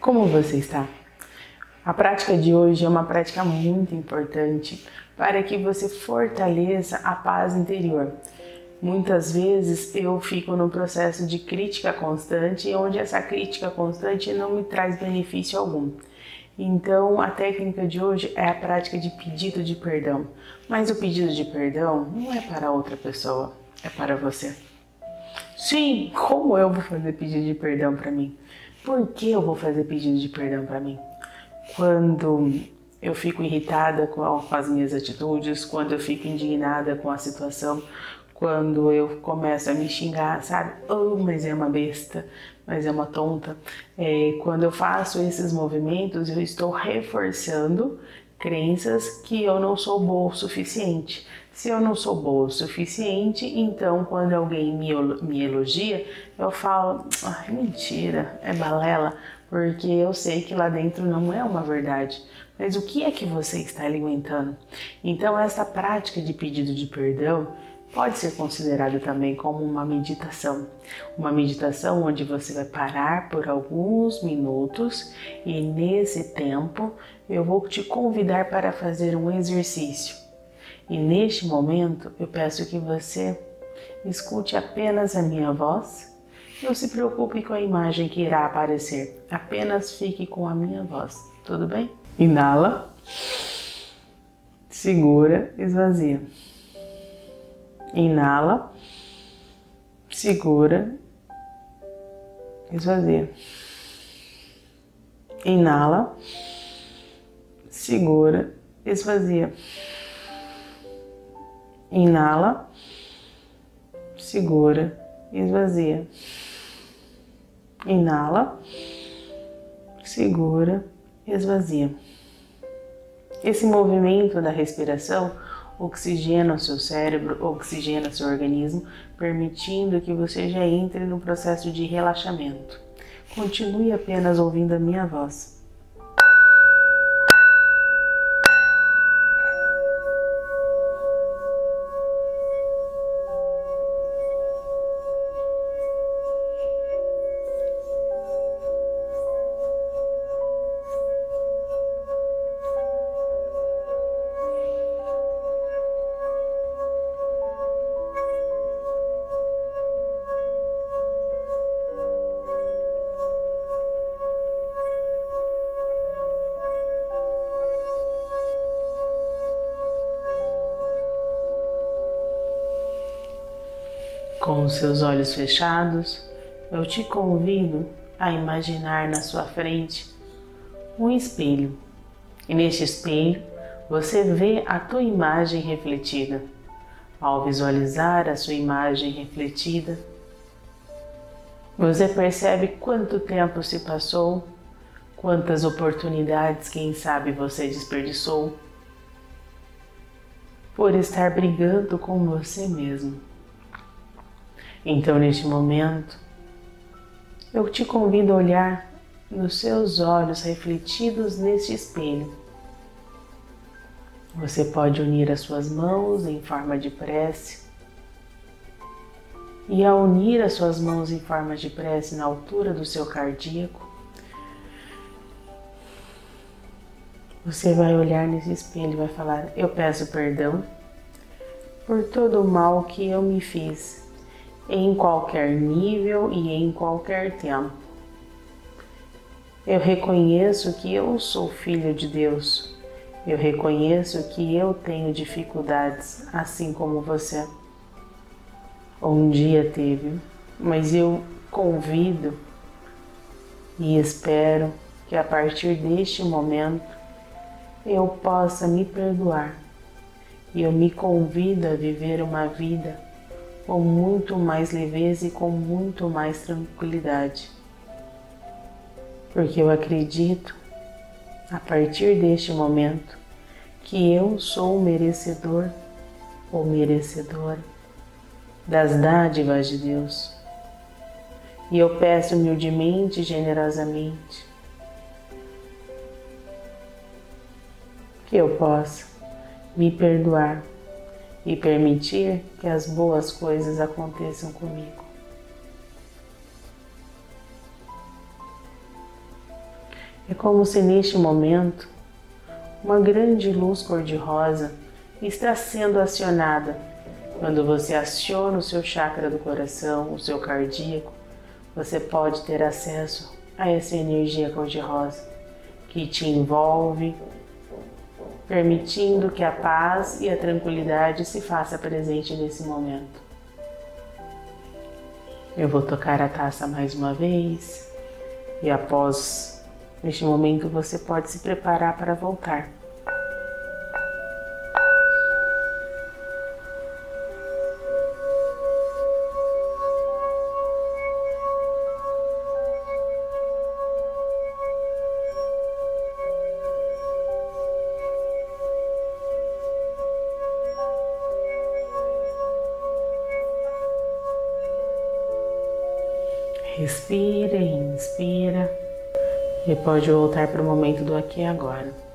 Como você está? A prática de hoje é uma prática muito importante para que você fortaleça a paz interior. Muitas vezes eu fico no processo de crítica constante, onde essa crítica constante não me traz benefício algum. Então, a técnica de hoje é a prática de pedido de perdão. Mas o pedido de perdão não é para outra pessoa, é para você. Sim, como eu vou fazer pedido de perdão para mim? Por que eu vou fazer pedido de perdão para mim? Quando eu fico irritada com as minhas atitudes, quando eu fico indignada com a situação, quando eu começo a me xingar, sabe? Oh, mas é uma besta, mas é uma tonta. É, quando eu faço esses movimentos, eu estou reforçando crenças que eu não sou boa o suficiente. Se eu não sou boa o suficiente, então quando alguém me, elogia, eu falo, ah, mentira, é balela, porque eu sei que lá dentro não é uma verdade. Mas o que é que você está alimentando? Então, essa prática de pedido de perdão pode ser considerada também como uma meditação. Uma meditação onde você vai parar por alguns minutos e nesse tempo eu vou te convidar para fazer um exercício. E neste momento eu peço que você escute apenas a minha voz. Não se preocupe com a imagem que irá aparecer, apenas fique com a minha voz, tudo bem? Inala, segura, esvazia. Inala, segura, esvazia. Inala, segura, esvazia. Inala, segura, esvazia. Inala, segura, esvazia. Esse movimento da respiração oxigena o seu cérebro, oxigena o seu organismo, permitindo que você já entre no processo de relaxamento. Continue apenas ouvindo a minha voz. Com os seus olhos fechados, eu te convido a imaginar na sua frente um espelho. E neste espelho, você vê a tua imagem refletida. Ao visualizar a sua imagem refletida, você percebe quanto tempo se passou, quantas oportunidades, quem sabe, você desperdiçou por estar brigando com você mesmo. Então, neste momento, eu te convido a olhar nos seus olhos refletidos neste espelho. Você pode unir as suas mãos em forma de prece. E ao unir as suas mãos em forma de prece na altura do seu cardíaco, você vai olhar nesse espelho e vai falar: Eu peço perdão por todo o mal que eu me fiz em qualquer nível e em qualquer tempo. Eu reconheço que eu sou filho de Deus. Eu reconheço que eu tenho dificuldades, assim como você. Um dia teve, mas eu convido e espero que a partir deste momento eu possa me perdoar e eu me convido a viver uma vida com muito mais leveza e com muito mais tranquilidade. Porque eu acredito, a partir deste momento, que eu sou merecedor ou merecedora das dádivas de Deus. E eu peço humildemente e generosamente que eu possa me perdoar e permitir que as boas coisas aconteçam comigo. É como se neste momento uma grande luz cor-de-rosa está sendo acionada. Quando você aciona o seu chakra do coração, o seu cardíaco, você pode ter acesso a essa energia cor-de-rosa que te envolve, permitindo que a paz e a tranquilidade se faça presente nesse momento. Eu vou tocar a taça mais uma vez e após neste momento você pode se preparar para voltar. Respira e inspira e pode voltar para o momento do aqui e agora.